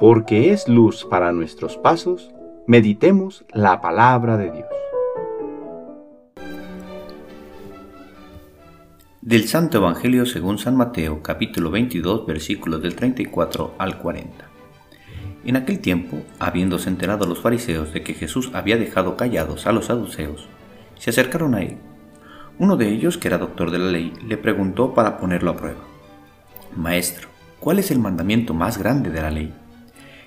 porque es luz para nuestros pasos, meditemos la palabra de Dios. Del Santo Evangelio según San Mateo, capítulo 22, versículos del 34 al 40. En aquel tiempo, habiéndose enterado los fariseos de que Jesús había dejado callados a los saduceos, se acercaron a él. Uno de ellos, que era doctor de la ley, le preguntó para ponerlo a prueba. Maestro, ¿cuál es el mandamiento más grande de la ley?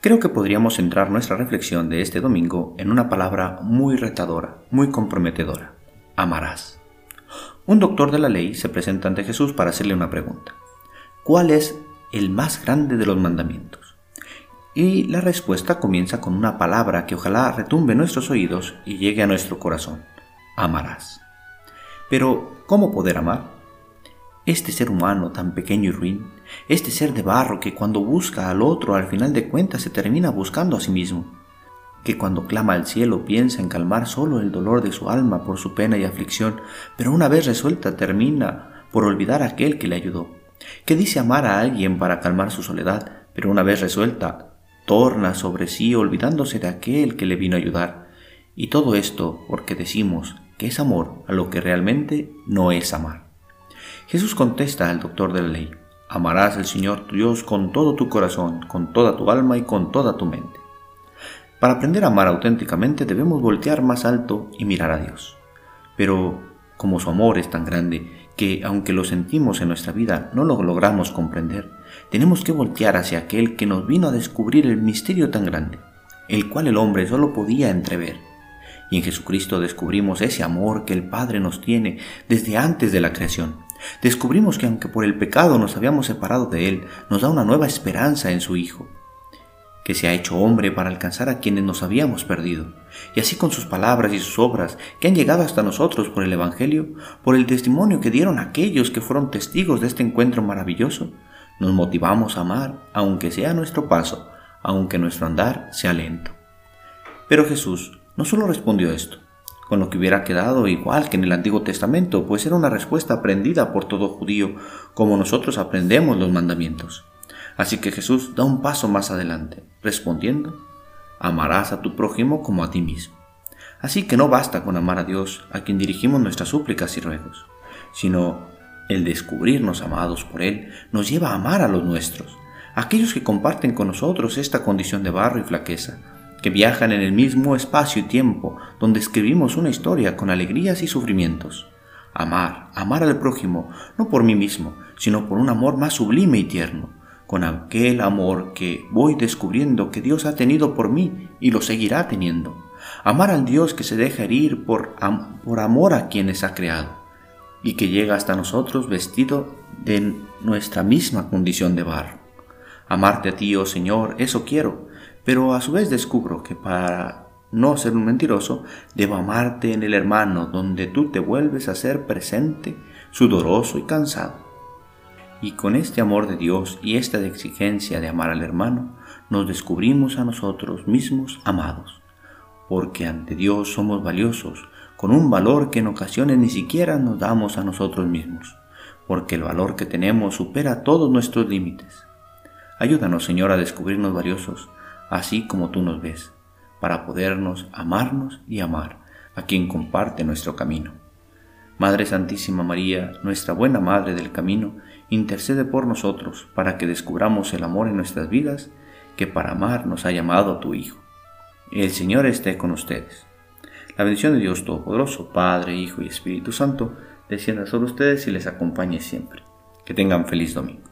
Creo que podríamos centrar nuestra reflexión de este domingo en una palabra muy retadora, muy comprometedora. Amarás. Un doctor de la ley se presenta ante Jesús para hacerle una pregunta. ¿Cuál es el más grande de los mandamientos? Y la respuesta comienza con una palabra que ojalá retumbe nuestros oídos y llegue a nuestro corazón. Amarás. Pero, ¿cómo poder amar? Este ser humano tan pequeño y ruin, este ser de barro que cuando busca al otro al final de cuentas se termina buscando a sí mismo, que cuando clama al cielo piensa en calmar solo el dolor de su alma por su pena y aflicción, pero una vez resuelta termina por olvidar a aquel que le ayudó, que dice amar a alguien para calmar su soledad, pero una vez resuelta torna sobre sí olvidándose de aquel que le vino a ayudar. Y todo esto porque decimos que es amor a lo que realmente no es amar. Jesús contesta al doctor de la ley, amarás al Señor tu Dios con todo tu corazón, con toda tu alma y con toda tu mente. Para aprender a amar auténticamente debemos voltear más alto y mirar a Dios. Pero como su amor es tan grande que, aunque lo sentimos en nuestra vida, no lo logramos comprender, tenemos que voltear hacia aquel que nos vino a descubrir el misterio tan grande, el cual el hombre solo podía entrever. Y en Jesucristo descubrimos ese amor que el Padre nos tiene desde antes de la creación. Descubrimos que aunque por el pecado nos habíamos separado de Él, nos da una nueva esperanza en su Hijo que se ha hecho hombre para alcanzar a quienes nos habíamos perdido, y así con sus palabras y sus obras que han llegado hasta nosotros por el Evangelio, por el testimonio que dieron aquellos que fueron testigos de este encuentro maravilloso, nos motivamos a amar, aunque sea nuestro paso, aunque nuestro andar sea lento. Pero Jesús no solo respondió esto, con lo que hubiera quedado igual que en el Antiguo Testamento, pues era una respuesta aprendida por todo judío, como nosotros aprendemos los mandamientos. Así que Jesús da un paso más adelante, respondiendo, amarás a tu prójimo como a ti mismo. Así que no basta con amar a Dios, a quien dirigimos nuestras súplicas y ruegos, sino el descubrirnos amados por Él nos lleva a amar a los nuestros, aquellos que comparten con nosotros esta condición de barro y flaqueza, que viajan en el mismo espacio y tiempo donde escribimos una historia con alegrías y sufrimientos. Amar, amar al prójimo, no por mí mismo, sino por un amor más sublime y tierno, con aquel amor que voy descubriendo que Dios ha tenido por mí y lo seguirá teniendo. Amar al Dios que se deja herir por, por amor a quienes ha creado y que llega hasta nosotros vestido de nuestra misma condición de barro. Amarte a ti, oh Señor, eso quiero, pero a su vez descubro que para no ser un mentiroso, debo amarte en el hermano donde tú te vuelves a ser presente, sudoroso y cansado. Y con este amor de Dios y esta exigencia de amar al hermano, nos descubrimos a nosotros mismos amados, porque ante Dios somos valiosos, con un valor que en ocasiones ni siquiera nos damos a nosotros mismos, porque el valor que tenemos supera todos nuestros límites. Ayúdanos, Señor, a descubrirnos valiosos, así como tú nos ves, para podernos amarnos y amar a quien comparte nuestro camino. Madre Santísima María, nuestra buena Madre del Camino, intercede por nosotros para que descubramos el amor en nuestras vidas que para amar nos ha llamado tu Hijo. El Señor esté con ustedes. La bendición de Dios Todopoderoso, Padre, Hijo y Espíritu Santo, descienda sobre ustedes y les acompañe siempre. Que tengan feliz domingo.